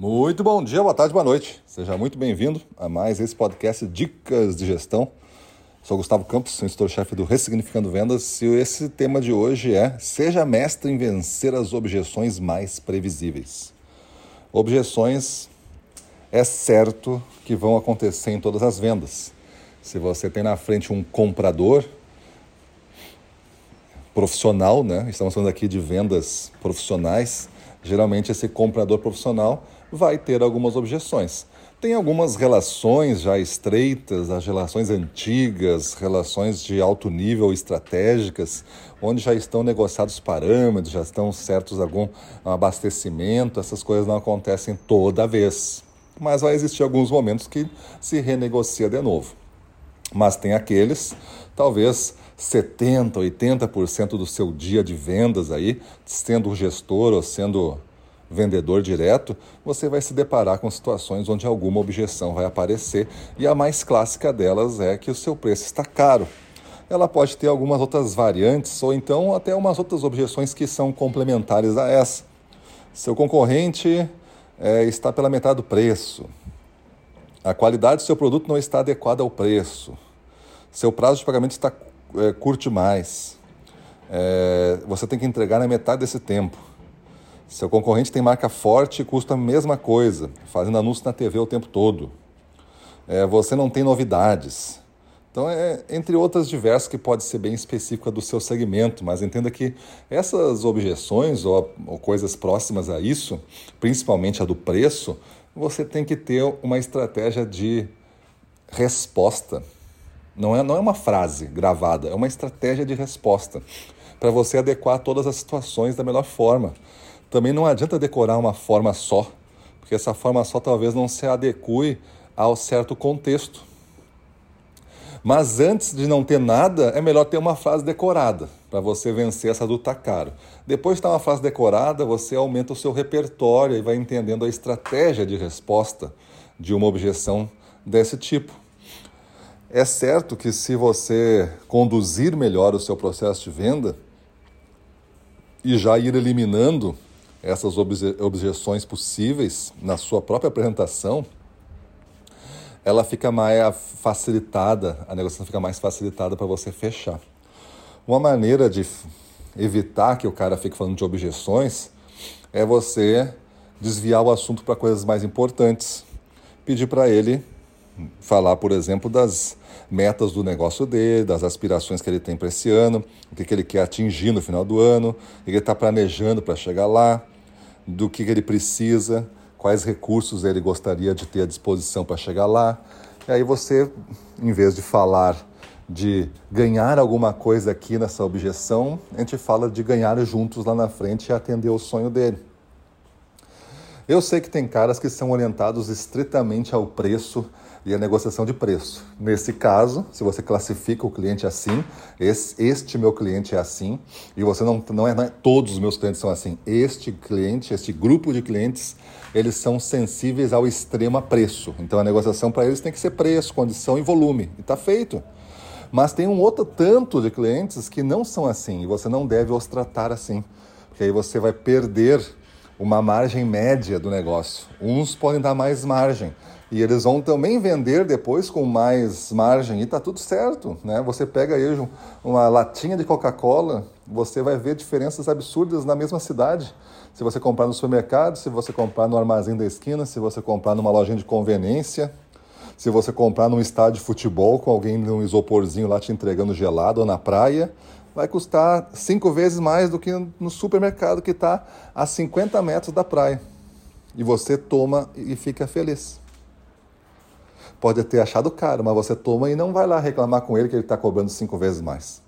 Muito bom dia, boa tarde, boa noite. Seja muito bem-vindo a mais esse podcast Dicas de Gestão. Sou Gustavo Campos, sou instrutor-chefe do Ressignificando Vendas e esse tema de hoje é Seja mestre em vencer as objeções mais previsíveis. Objeções é certo que vão acontecer em todas as vendas. Se você tem na frente um comprador profissional, né? Estamos falando aqui de vendas profissionais. Geralmente esse comprador profissional vai ter algumas objeções. Tem algumas relações já estreitas, as relações antigas, relações de alto nível estratégicas, onde já estão negociados parâmetros, já estão certos algum abastecimento, essas coisas não acontecem toda vez. Mas vai existir alguns momentos que se renegocia de novo. Mas tem aqueles, talvez 70, 80% do seu dia de vendas aí, sendo gestor ou sendo vendedor direto, você vai se deparar com situações onde alguma objeção vai aparecer e a mais clássica delas é que o seu preço está caro. Ela pode ter algumas outras variantes ou então até umas outras objeções que são complementares a essa. Seu concorrente é, está pela metade do preço. A qualidade do seu produto não está adequada ao preço. Seu prazo de pagamento está é, curto mais. É, você tem que entregar na metade desse tempo. Seu concorrente tem marca forte e custa a mesma coisa, fazendo anúncio na TV o tempo todo. É, você não tem novidades. Então, é, entre outras diversas que pode ser bem específica do seu segmento, mas entenda que essas objeções ou, ou coisas próximas a isso, principalmente a do preço, você tem que ter uma estratégia de resposta não é, não é uma frase gravada, é uma estratégia de resposta para você adequar todas as situações da melhor forma. Também não adianta decorar uma forma só, porque essa forma só talvez não se adeque ao certo contexto. Mas antes de não ter nada, é melhor ter uma frase decorada para você vencer essa do caro. Depois de ter uma frase decorada, você aumenta o seu repertório e vai entendendo a estratégia de resposta de uma objeção desse tipo. É certo que se você conduzir melhor o seu processo de venda e já ir eliminando essas obje objeções possíveis na sua própria apresentação, ela fica mais facilitada, a negociação fica mais facilitada para você fechar. Uma maneira de evitar que o cara fique falando de objeções é você desviar o assunto para coisas mais importantes. Pedir para ele falar, por exemplo, das metas do negócio dele, das aspirações que ele tem para esse ano, o que, que ele quer atingir no final do ano, o que ele está planejando para chegar lá, do que, que ele precisa, quais recursos ele gostaria de ter à disposição para chegar lá. E aí você, em vez de falar de ganhar alguma coisa aqui nessa objeção, a gente fala de ganhar juntos lá na frente e atender o sonho dele. Eu sei que tem caras que são orientados estritamente ao preço e a negociação de preço. Nesse caso, se você classifica o cliente assim, esse, este meu cliente é assim, e você não, não, é, não é todos os meus clientes são assim. Este cliente, este grupo de clientes, eles são sensíveis ao extremo preço. Então a negociação para eles tem que ser preço, condição e volume. E está feito. Mas tem um outro tanto de clientes que não são assim, e você não deve os tratar assim. Porque aí você vai perder uma margem média do negócio. Uns podem dar mais margem, e eles vão também vender depois com mais margem e tá tudo certo, né? Você pega aí uma latinha de Coca-Cola, você vai ver diferenças absurdas na mesma cidade. Se você comprar no supermercado, se você comprar no armazém da esquina, se você comprar numa lojinha de conveniência, se você comprar num estádio de futebol com alguém num isoporzinho lá te entregando gelado ou na praia, vai custar cinco vezes mais do que no supermercado que está a 50 metros da praia. E você toma e fica feliz. Pode ter achado caro, mas você toma e não vai lá reclamar com ele que ele está cobrando cinco vezes mais.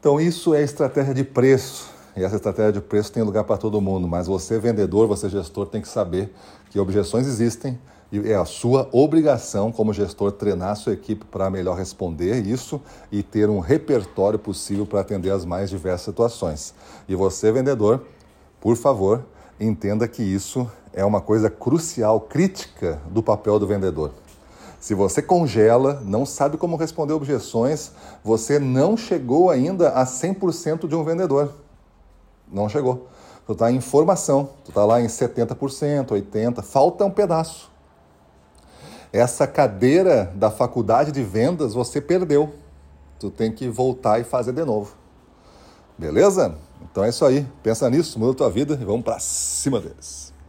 Então, isso é estratégia de preço. E essa estratégia de preço tem lugar para todo mundo, mas você, vendedor, você, gestor, tem que saber que objeções existem e é a sua obrigação, como gestor, treinar a sua equipe para melhor responder isso e ter um repertório possível para atender as mais diversas situações. E você, vendedor, por favor, entenda que isso é uma coisa crucial, crítica do papel do vendedor. Se você congela, não sabe como responder objeções, você não chegou ainda a 100% de um vendedor. Não chegou. Tu está em formação, tu está lá em 70%, 80%, falta um pedaço. Essa cadeira da faculdade de vendas você perdeu. Tu tem que voltar e fazer de novo. Beleza? Então é isso aí. Pensa nisso, muda a tua vida e vamos para cima deles.